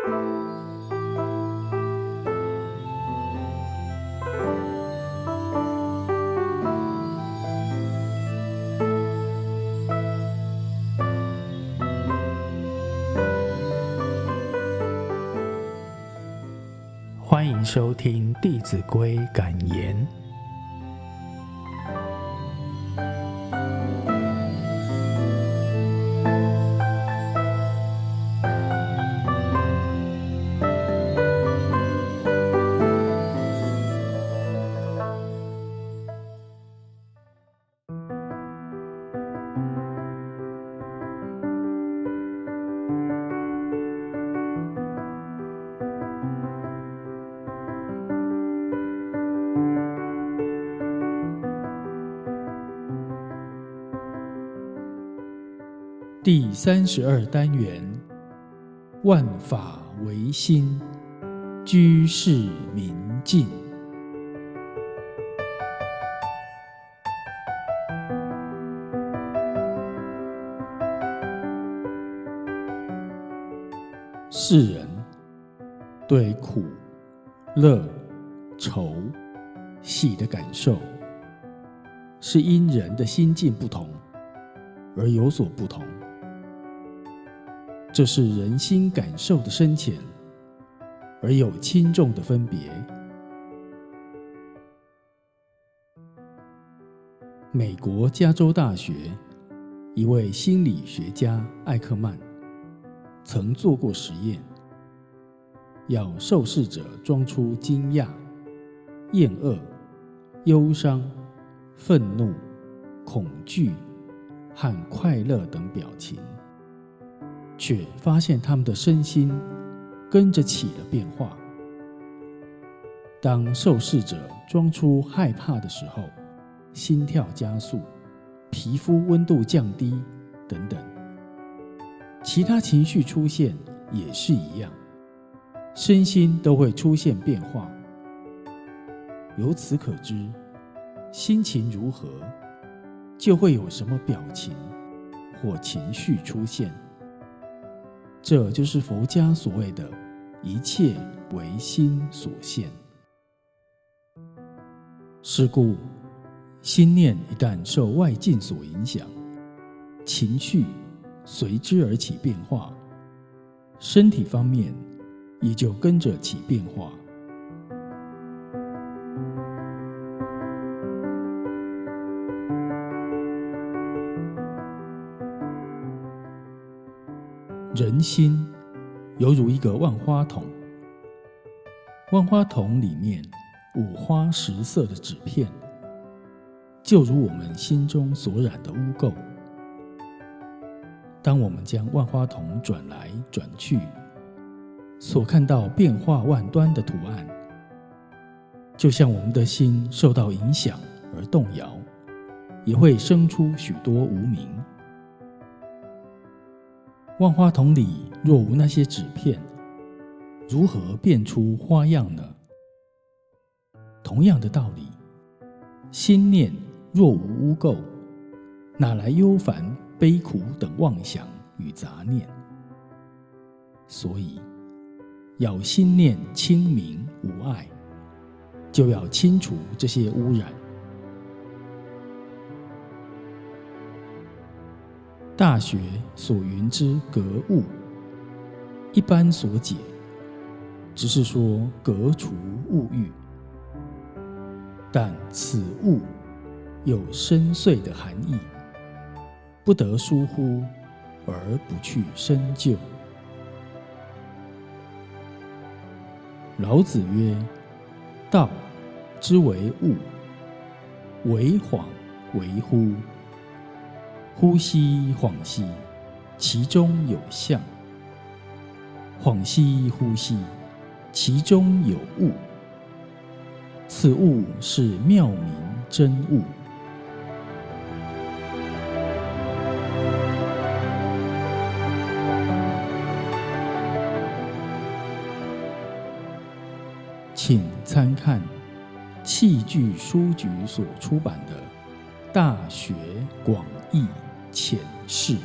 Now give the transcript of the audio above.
欢迎收听《弟子规》感言。第三十二单元：万法唯心，居士明镜。世人对苦、乐、愁、喜的感受，是因人的心境不同而有所不同。这是人心感受的深浅，而有轻重的分别。美国加州大学一位心理学家艾克曼曾做过实验，要受试者装出惊讶、厌恶、忧伤、愤怒、恐惧和快乐等表情。却发现他们的身心跟着起了变化。当受试者装出害怕的时候，心跳加速，皮肤温度降低，等等。其他情绪出现也是一样，身心都会出现变化。由此可知，心情如何，就会有什么表情或情绪出现。这就是佛家所谓的“一切唯心所现”。是故，心念一旦受外境所影响，情绪随之而起变化，身体方面也就跟着起变化。人心犹如一个万花筒，万花筒里面五花十色的纸片，就如我们心中所染的污垢。当我们将万花筒转来转去，所看到变化万端的图案，就像我们的心受到影响而动摇，也会生出许多无明。万花筒里若无那些纸片，如何变出花样呢？同样的道理，心念若无污垢，哪来忧烦、悲苦等妄想与杂念？所以，要心念清明无碍，就要清除这些污染。大学所云之格物，一般所解，只是说革除物欲，但此物有深邃的含义，不得疏忽而不去深究。老子曰：“道之为物，为恍为惚。”呼吸恍兮，其中有象；恍兮惚兮，其中有物。此物是妙明真物。请参看器具书局所出版的《大学广义》。前世。